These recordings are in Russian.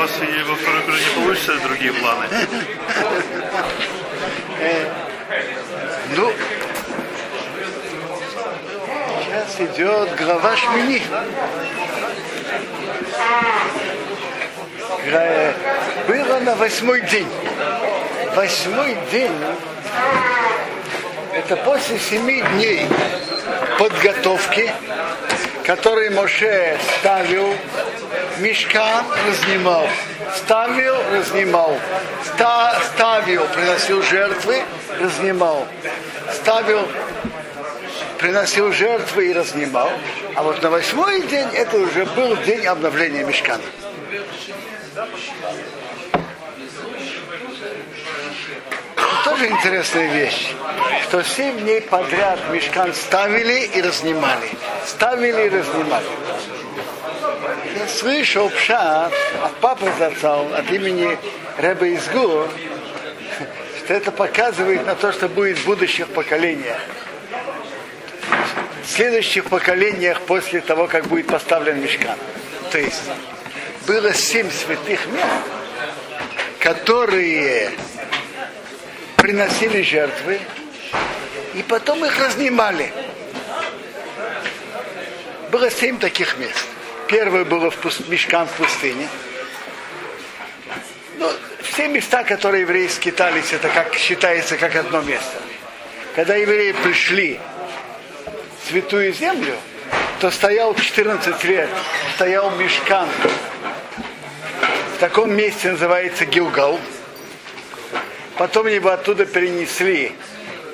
вас и во второй круге не получится другие планы? Ну, сейчас идет глава Шмини. Было на восьмой день. Восьмой день это после семи дней подготовки, который Моше ставил, мешка разнимал, ставил, разнимал, ста, ставил, приносил жертвы, разнимал, ставил, приносил жертвы и разнимал. А вот на восьмой день это уже был день обновления мешкана. Тоже интересная вещь, что семь дней подряд мешкан ставили и разнимали. Ставили и разнимали. Слышал пшат от папы зацал, от имени Рэба Изгу, что это показывает на то, что будет в будущих поколениях. В следующих поколениях после того, как будет поставлен мешкан. То есть было семь святых мест, которые приносили жертвы, и потом их разнимали. Было семь таких мест. Первое было в пуст... мешкам в пустыне. Ну, все места, которые евреи скитались, это как считается как одно место. Когда евреи пришли в святую землю, то стоял 14 лет, стоял мешкан. В таком месте называется Гилгал. Потом его оттуда перенесли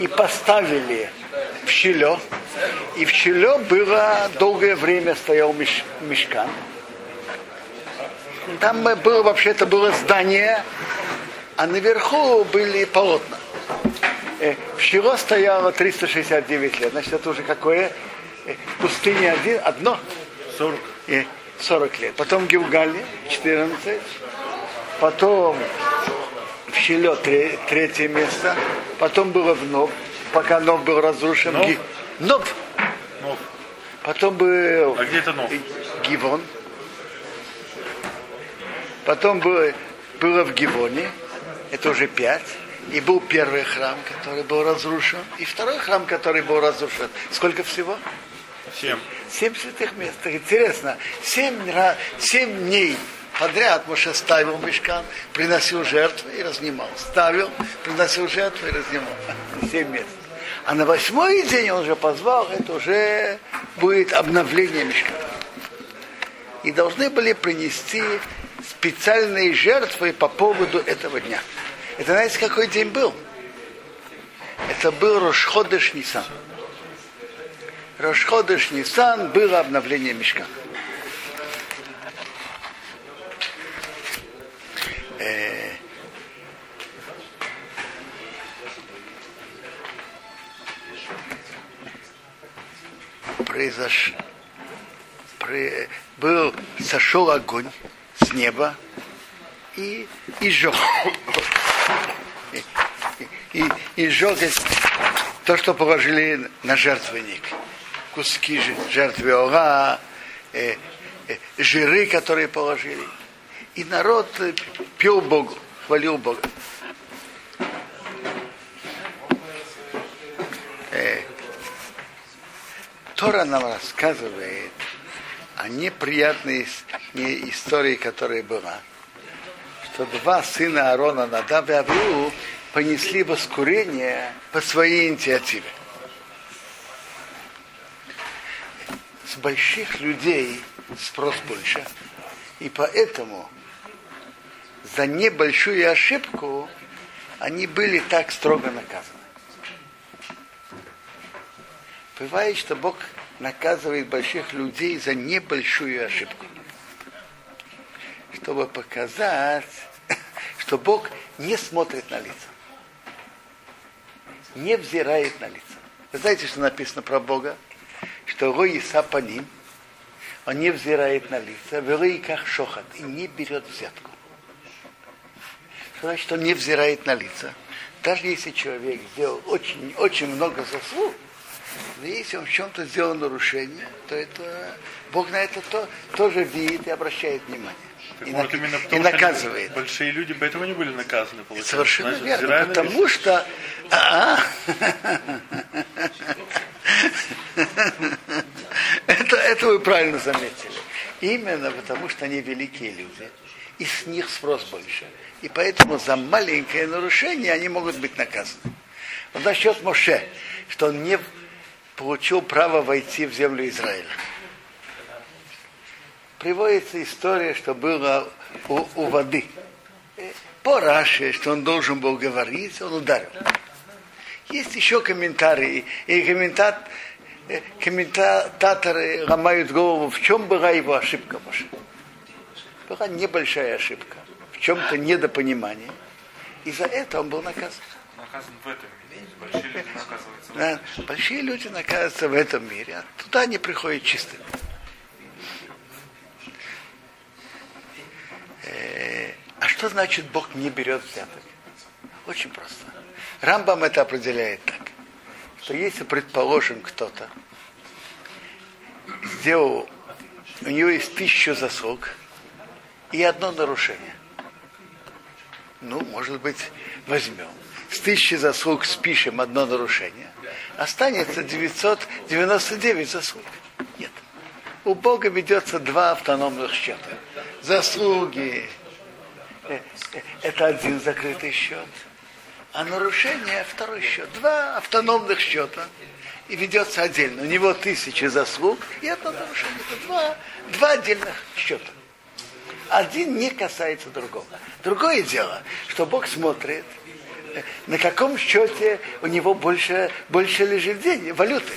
и поставили в Щелё. И в Щелё было долгое время стоял меш, мешкан. Там было вообще-то было здание, а наверху были полотна. В Щело стояло 369 лет. Значит, это уже какое? Пустыня один, одно? 40. 40 лет. Потом в Гилгале 14. Потом в Щеле третье место, потом было в Нов, пока Нов был разрушен. Нов? Ги, Нов. Нов. Потом был А где это Нов? Гивон. Потом было, было в Гивоне, это уже пять. И был первый храм, который был разрушен, и второй храм, который был разрушен. Сколько всего? Семь. Семь святых мест. Интересно, семь, семь дней подряд Моше ставил мешкан, приносил жертву и разнимал. Ставил, приносил жертву и разнимал. Семь мест. А на восьмой день он уже позвал, это уже будет обновление мешкана. И должны были принести специальные жертвы по поводу этого дня. Это знаете, какой день был? Это был Рошходыш Нисан. Рошходыш Нисан было обновление мешкана. Произош... При... был сошел огонь с неба и, и сжег. И, и, и сжег то, что положили на жертвенник. Куски жертвы ора, э, э, жиры, которые положили. И народ пел Богу, хвалил Бога. Э, Тора нам рассказывает о неприятной истории, которая была. Что два сына Аарона, Надав и понесли воскурение по своей инициативе. С больших людей спрос больше. И поэтому за небольшую ошибку они были так строго наказаны. Бывает, что Бог наказывает больших людей за небольшую ошибку. Чтобы показать, что Бог не смотрит на лица. Не взирает на лица. Вы знаете, что написано про Бога? Что Рой Сапаним, он не взирает на лица, в как шохат, и не берет взятку. Что значит, он не взирает на лица? Даже если человек сделал очень, очень много заслуг, но если он в чем-то сделал нарушение, то это Бог на это то, тоже видит и обращает внимание. Так и, может, нак- именно и потому, они наказывает. большие люди, поэтому они были наказаны, получается. Совершенно Значит, верно, потому что... А, это, это вы правильно заметили. Именно потому, что они великие люди, и с них спрос больше. И поэтому за маленькое нарушение они могут быть наказаны. Вот насчет Моше, что он не получил право войти в землю Израиля. Приводится история, что было у, у воды. Э, По Раше, что он должен был говорить, он ударил. Есть еще комментарии, и комментат, э, комментаторы ломают голову, в чем была его ошибка, Моше. Была небольшая ошибка, в чем-то недопонимание. И за это он был наказан. Наказан в этом мире. Большие люди наказываются в Да, большие люди наказываются в этом мире, а туда они приходят чистыми. Э, А что значит Бог не берет взяток? Очень просто. Рамбам это определяет так, что если, предположим, кто-то сделал, у него есть тысячу заслуг и одно нарушение. Ну, может быть, возьмем. С тысячи заслуг спишем одно нарушение. Останется 999 заслуг. Нет. У Бога ведется два автономных счета. Заслуги э, э, это один закрытый счет, а нарушение второй счет. Два автономных счета. И ведется отдельно. У него тысячи заслуг и одно нарушение. Это два, два отдельных счета. Один не касается другого. Другое дело, что Бог смотрит, э, на каком счете у него больше, больше лежит денег, валюты.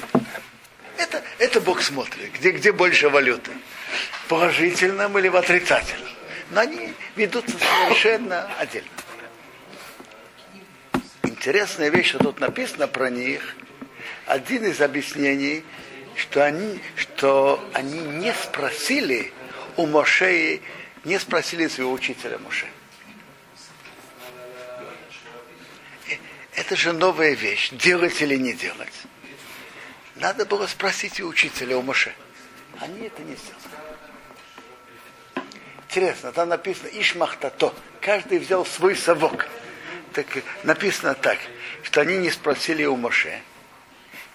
Это, это Бог смотрит, где, где больше валюты. В положительном или в отрицательном. Но они ведутся совершенно отдельно. Интересная вещь, что тут написано про них. Один из объяснений, что они, что они не спросили у Мошеи, не спросили своего учителя Моше. Это же новая вещь, делать или не делать. Надо было спросить и учителя у Моше. Они это не сделали. Интересно, там написано Ишмахтато. Каждый взял свой совок. Так написано так, что они не спросили у Моше,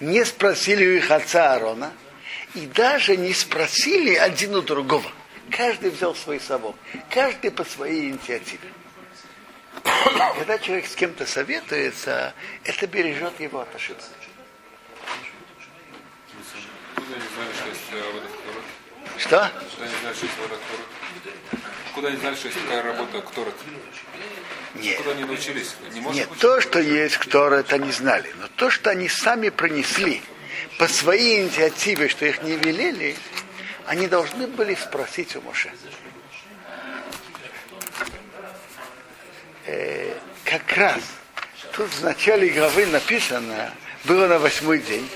не спросили у их отца Аарона, и даже не спросили один у другого. Каждый взял свой совок. Каждый по своей инициативе. Когда человек с кем-то советуется, это бережет его от ошибок. Они что? Куда они знали, что есть Торот? Куда они знали, что есть такая работа Торот? Нет. Куда они научились? Не Нет, быть? то, что есть, кто это не знали, но то, что они сами принесли по своей инициативе, что их не велели, они должны были спросить у Моше. Э, как раз тут в начале главы написано, было на восьмой день,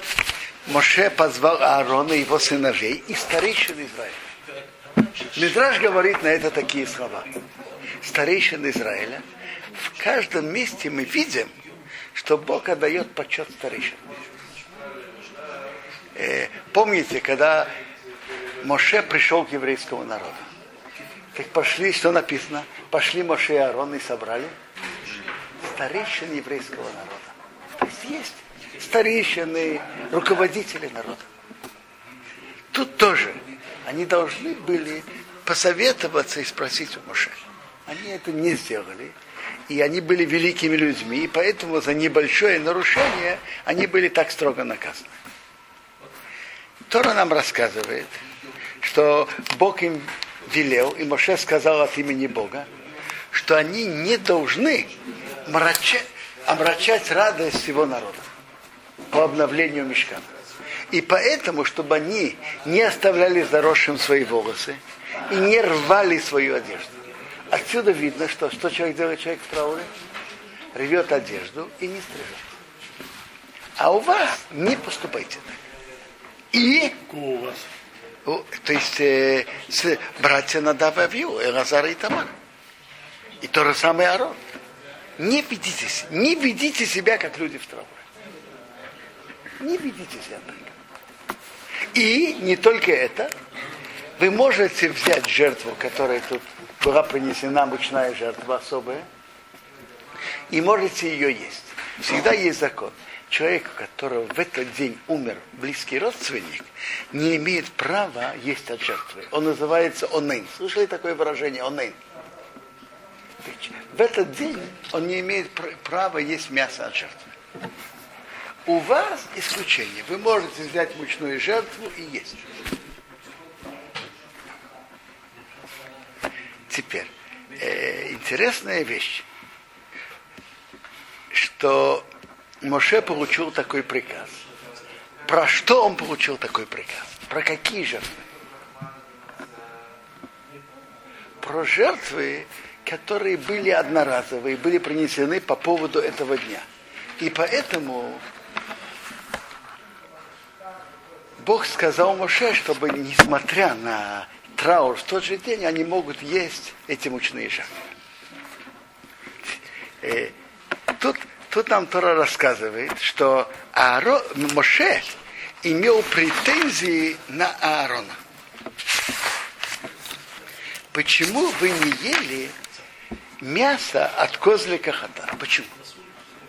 Моше позвал Аарона и его сыновей и старейшин Израиля. Мидраж говорит на это такие слова. Старейшин Израиля. В каждом месте мы видим, что Бог отдает почет старейшин. Э, помните, когда Моше пришел к еврейскому народу? Как пошли, что написано? Пошли Моше и Аарон и собрали старейшин еврейского народа. То есть есть старейшины, руководители народа. Тут тоже они должны были посоветоваться и спросить у Моше. Они это не сделали. И они были великими людьми, и поэтому за небольшое нарушение они были так строго наказаны. Тора нам рассказывает, что Бог им велел, и Моше сказал от имени Бога, что они не должны мрача- омрачать радость его народа по обновлению мешкана. И поэтому, чтобы они не оставляли заросшим свои волосы и не рвали свою одежду. Отсюда видно, что, что человек делает, человек в трауре, рвет одежду и не стрижет. А у вас не поступайте так. И у вас? То есть э, с, братья Надава Авью, Элазар и Тамар. И то же самое Арон. Не ведите, с- не ведите себя, как люди в трауре. Не ведите себя так. И не только это, вы можете взять жертву, которая тут была принесена мучная жертва особая, и можете ее есть. Всегда есть закон. Человек, которого в этот день умер близкий родственник, не имеет права есть от жертвы. Он называется онейн. Слышали такое выражение онейн? В этот день он не имеет права есть мясо от жертвы. У вас исключение. Вы можете взять мучную жертву и есть. Теперь, э, интересная вещь, что Моше получил такой приказ. Про что он получил такой приказ? Про какие жертвы? Про жертвы, которые были одноразовые, были принесены по поводу этого дня. И поэтому Бог сказал Моше, чтобы, несмотря на траур в тот же день, они могут есть эти мучные жертвы. Э, тут Тут нам Тора рассказывает, что Ааро, Моше имел претензии на Аарона. Почему вы не ели мясо от козлика хата? Почему?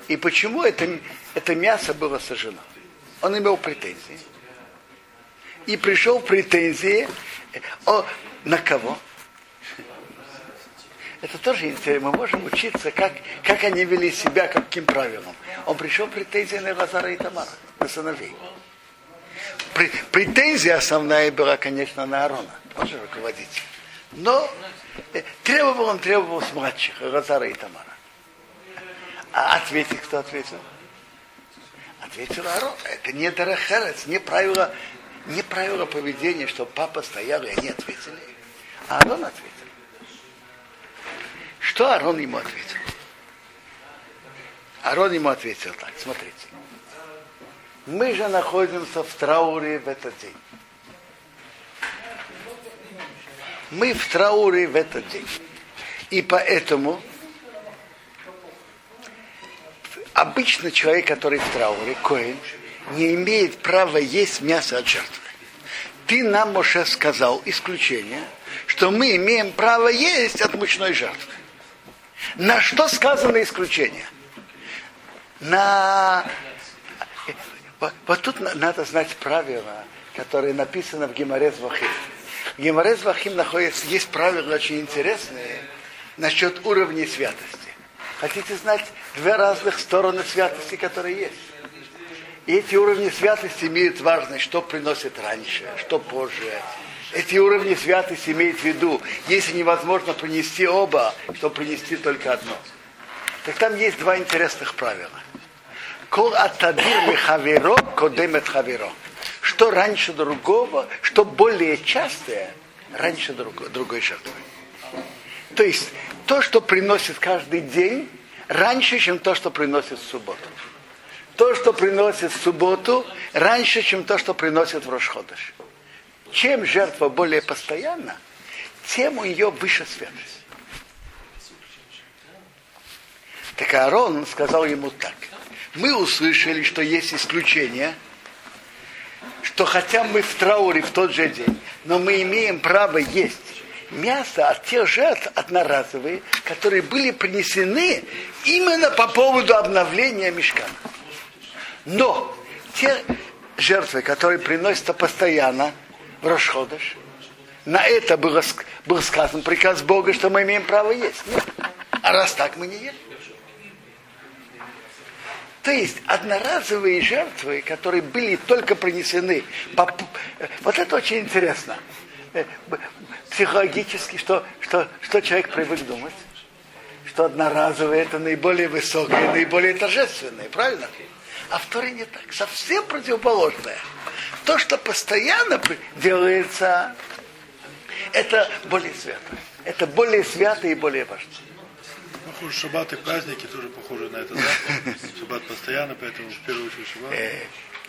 И почему это, это мясо было сожжено? Он имел претензии. И пришел претензии о, на кого? Это тоже интересно. Мы можем учиться, как, как они вели себя, каким правилам. Он пришел претензии на Лазара и Тамара, на сыновей. Претензия основная была, конечно, на Аарона, он же руководитель. Но э, требовал он требовал с младших, Лазара и Тамара. А ответить, кто ответил? Ответил Аарон. Это не Дарахерец, не правило, не правило поведения, что папа стоял, и они ответили. А Аарон ответил. Что Арон ему ответил? Арон ему ответил так, смотрите. Мы же находимся в трауре в этот день. Мы в трауре в этот день. И поэтому обычно человек, который в трауре, коин, не имеет права есть мясо от жертвы. Ты нам, Моше, сказал исключение, что мы имеем право есть от мучной жертвы. На что сказано исключение? На... Вот, вот тут надо знать правила, которые написаны в Геморез Вахим. В Геморез Вахим находится, есть правила очень интересные насчет уровней святости. Хотите знать две разных стороны святости, которые есть? И эти уровни святости имеют важность, что приносит раньше, что позже, эти уровни святости имеют в виду, если невозможно принести оба, то принести только одно. Так там есть два интересных правила. Кол атадир мехаверо кодемет хаверо. Что раньше другого, что более частое, раньше другой, другой жертвы. То есть то, что приносит каждый день, раньше, чем то, что приносит в субботу. То, что приносит в субботу, раньше, чем то, что приносит в Рошходыш чем жертва более постоянна, тем у нее выше святость. Так Аарон сказал ему так. Мы услышали, что есть исключение, что хотя мы в трауре в тот же день, но мы имеем право есть мясо от тех жертв одноразовые, которые были принесены именно по поводу обновления мешкана. Но те жертвы, которые приносятся постоянно, в Рошходыш. На это было, был сказан приказ Бога, что мы имеем право есть. Нет. А раз так мы не ели. То есть одноразовые жертвы, которые были только принесены, по... вот это очень интересно. Э, психологически, что, что, что человек привык думать? Что одноразовые это наиболее высокие, наиболее торжественные, правильно? А в не так, совсем противоположное то, что постоянно делается, это более свято. Это более свято и более важно. Ну, шаббат и праздники тоже похожи на это, да? Шаббат постоянно, поэтому в первую очередь шаббат. Э,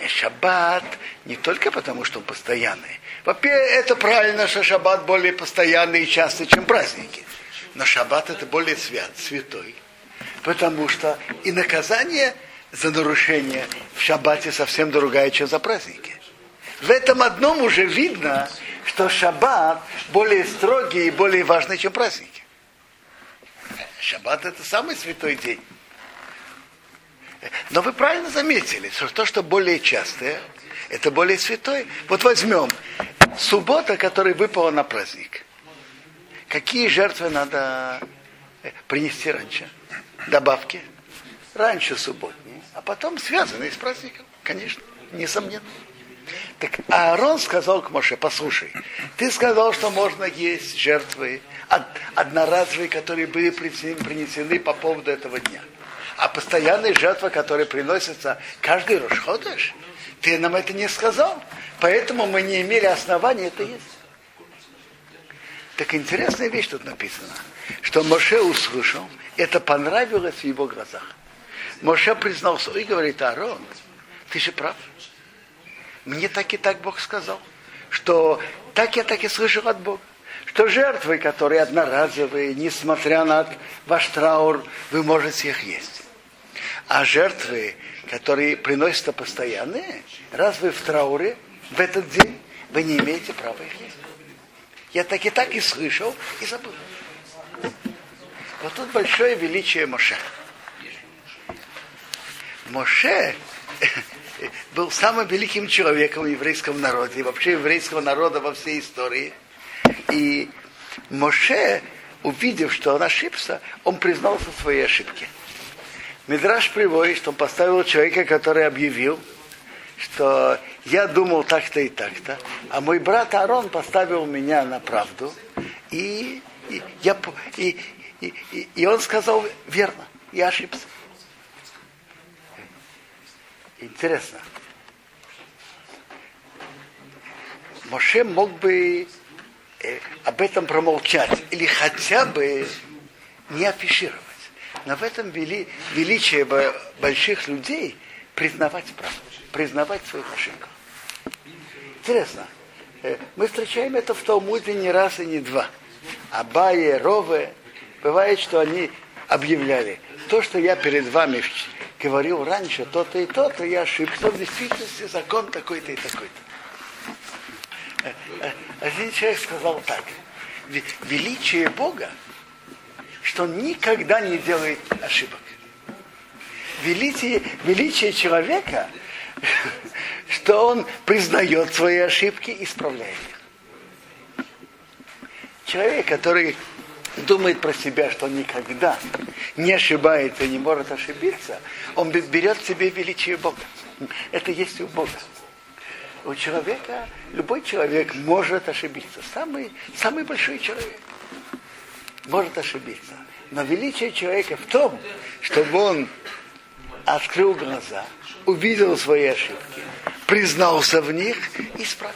э, шаббат не только потому, что он постоянный. Во-первых, это правильно, что шаббат более постоянный и частый, чем праздники. Но шаббат это более свят, святой. Потому что и наказание за нарушение в шаббате совсем другая, чем за праздники. В этом одном уже видно, что шаббат более строгий и более важный, чем праздники. Шаббат это самый святой день. Но вы правильно заметили, что то, что более частое, это более святой. Вот возьмем суббота, которая выпала на праздник. Какие жертвы надо э, принести раньше? Добавки? Раньше субботние, а потом связанные с праздником, конечно, несомненно. Так Аарон сказал к Моше, послушай, ты сказал, что можно есть жертвы одноразовые, которые были принесены по поводу этого дня. А постоянные жертвы, которые приносятся каждый Рошходыш, ты нам это не сказал. Поэтому мы не имели основания это есть. Так интересная вещь тут написана, что Моше услышал, это понравилось в его глазах. Моше признался и говорит, Аарон, ты же прав. Мне так и так Бог сказал, что так я так и слышал от Бога, что жертвы, которые одноразовые, несмотря на ваш траур, вы можете их есть. А жертвы, которые приносятся постоянные, раз вы в трауре, в этот день, вы не имеете права их есть. Я так и так и слышал, и забыл. Вот тут большое величие Моше. Моше был самым великим человеком в еврейском народе, и вообще еврейского народа во всей истории. И Моше, увидев, что он ошибся, он признался в своей ошибке. Мидраш приводит, что он поставил человека, который объявил, что я думал так-то и так-то, а мой брат Арон поставил меня на правду, и, и, я, и, и, и, он сказал верно, я ошибся. Интересно. Моше мог бы э, об этом промолчать или хотя бы не афишировать. Но в этом вели, величие больших людей признавать правду, признавать свою ошибку. Интересно. Э, мы встречаем это в Талмуде не раз и не два. Абае, Рове, бывает, что они объявляли, то, что я перед вами говорил раньше то-то и то-то, я ошибся, в действительности закон такой-то и такой-то. Э, э, один человек сказал так, величие Бога что он никогда не делает ошибок. Величие, величие человека, что он признает свои ошибки и исправляет их. Человек, который думает про себя, что он никогда не ошибается не может ошибиться, он берет в себе величие Бога. Это есть у Бога. У человека, любой человек может ошибиться. Самый, самый большой человек может ошибиться. Но величие человека в том, чтобы он открыл глаза, увидел свои ошибки, признался в них и исправил.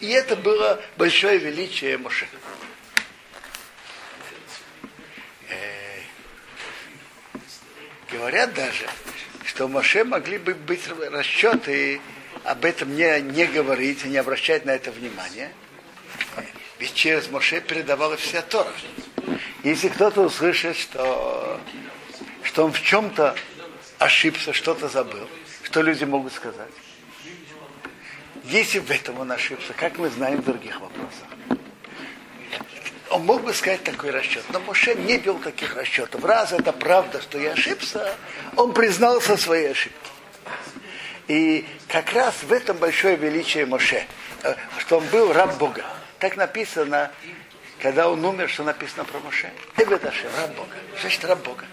И это было большое величие Моше. Говорят даже, что Моше могли бы быть расчеты об этом не, не говорить, не обращать на это внимание. Ведь через Моше передавалась вся Тора. Если кто-то услышит, что, что он в чем-то ошибся, что-то забыл, что люди могут сказать? Если в этом он ошибся, как мы знаем в других вопросах? Он мог бы сказать такой расчет, но Моше не бил таких расчетов. Раз это правда, что я ошибся, он признался своей ошибке. И как раз в этом большое величие Моше, э, что он был раб Бога. Так написано когда он умер, что написано про Моше? Эбедаши, раб Бога. Значит раб Бога?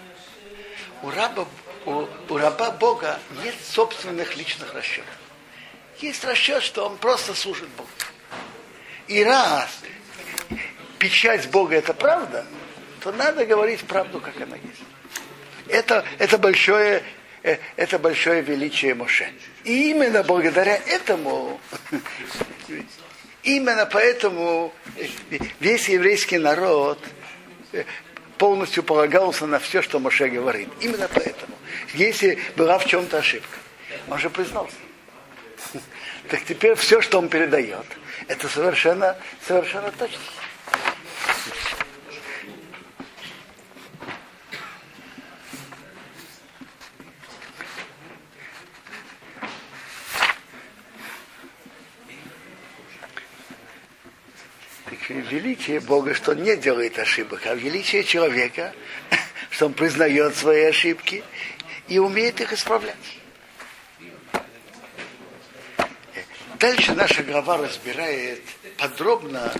У раба, у, у раба Бога нет собственных личных расчетов. Есть расчет, что он просто служит Богу. И раз печать Бога это правда, то надо говорить правду, как она есть. Это, это, большое, э, это большое величие Моше. И именно благодаря этому Именно поэтому весь еврейский народ полностью полагался на все, что Моше говорит. Именно поэтому. Если была в чем-то ошибка, он же признался. Так теперь все, что он передает, это совершенно, совершенно точно. Величие Бога, что он не делает ошибок, а величие человека, что он признает свои ошибки и умеет их исправлять. Дальше наша глава разбирает подробно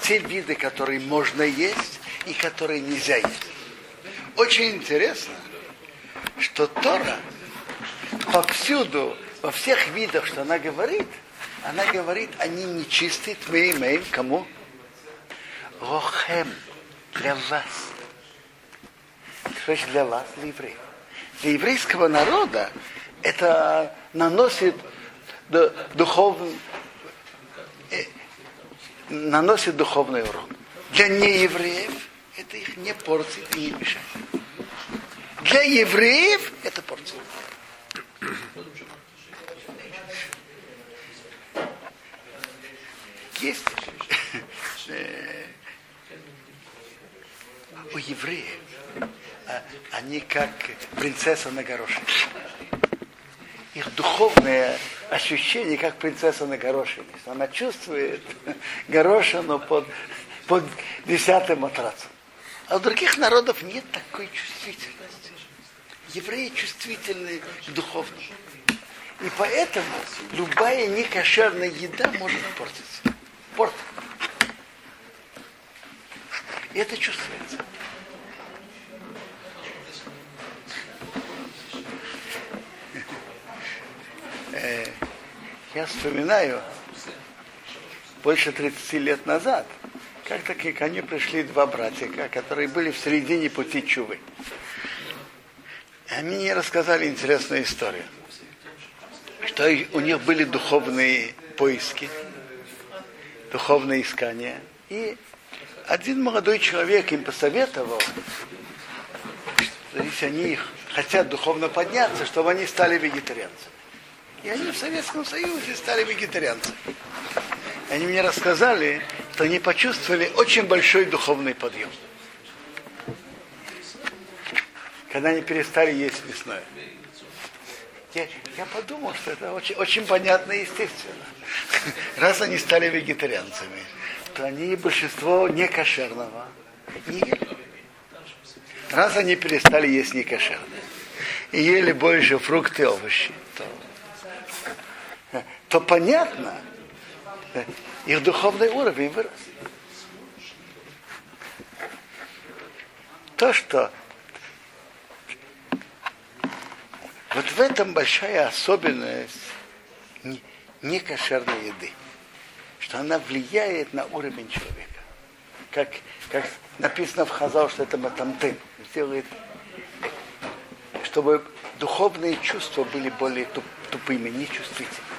те виды, которые можно есть и которые нельзя есть. Очень интересно, что Тора повсюду, во всех видах, что она говорит, она говорит, они нечистые, мы имеем кому? Лохем, для вас. Значит для вас, для евреев? Для еврейского народа это наносит духовный, э, наносит духовный урон. Для неевреев это их не портит и не мешает. Для евреев это портит. Есть э, у евреев а, они как принцесса на горошине. Их духовное ощущение, как принцесса на горошине. Она чувствует горошину под, под десятым матрацем. А у других народов нет такой чувствительности. Евреи чувствительны к духовному. И поэтому любая некошерная еда может портиться. Порт. И это чувствуется. Я вспоминаю, больше 30 лет назад, как таки ко мне пришли два братика, которые были в середине пути Чувы. Они мне рассказали интересную историю, что у них были духовные поиски, духовные искания. И один молодой человек им посоветовал, что если они хотят духовно подняться, чтобы они стали вегетарианцами. И они в Советском Союзе стали вегетарианцами. Они мне рассказали, что они почувствовали очень большой духовный подъем. Когда они перестали есть мясное. Я, я подумал, что это очень, очень понятно и естественно. Раз они стали вегетарианцами, то они большинство не кошерного не ели. Раз они перестали есть некошерное и ели больше фрукты и овощи, то, то понятно, их духовный уровень вырос. То, что вот в этом большая особенность некошерной еды, что она влияет на уровень человека. Как, как написано в Хазал, что это матамтын, сделает, чтобы духовные чувства были более тупыми, нечувствительными.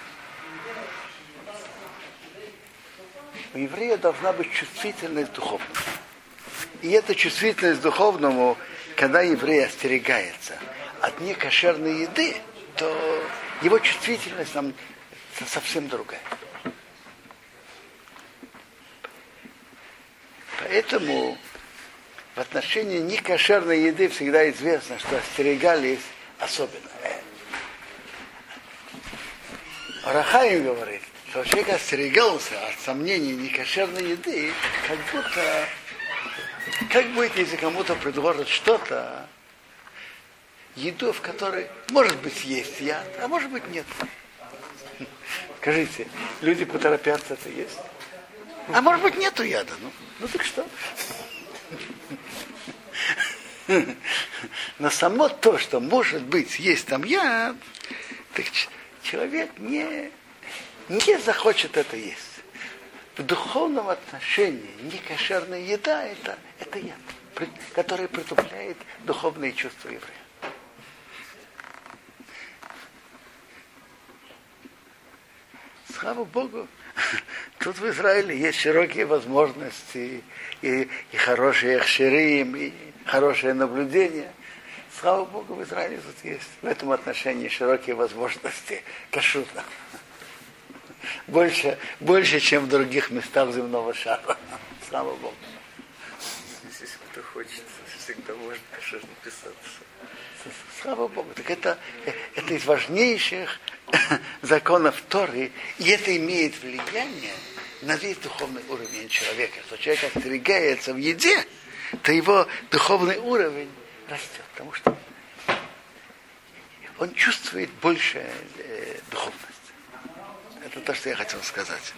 У еврея должна быть чувствительность духовному. И эта чувствительность духовному, когда еврей остерегается от некошерной еды, то его чувствительность нам совсем другая. Поэтому в отношении некошерной еды всегда известно, что остерегались особенно. Рахаим говорит, что человек остерегался от сомнений некошерной еды, как будто, как будет, если кому-то предложат что-то, еду, в которой, может быть, есть яд, а может быть, нет. Скажите, люди поторопятся это есть? А может быть, нету яда. Ну, ну так что? Но само то, что может быть, есть там яд, так человек не не захочет это есть. В духовном отношении некошерная еда это, это яд, который притупляет духовные чувства еврея. Слава Богу, тут в Израиле есть широкие возможности и, и хорошие ахширим, и хорошее наблюдение. Слава Богу, в Израиле тут есть в этом отношении широкие возможности кашута больше, больше, чем в других местах земного шара. Слава Богу. Если кто хочет, всегда можно, конечно, написаться. Слава Богу. Так это, это из важнейших законов Торы, и это имеет влияние на весь духовный уровень человека. Что человек остерегается в еде, то его духовный уровень растет. Потому что он чувствует больше э, духовность. Это то, что я хотел сказать.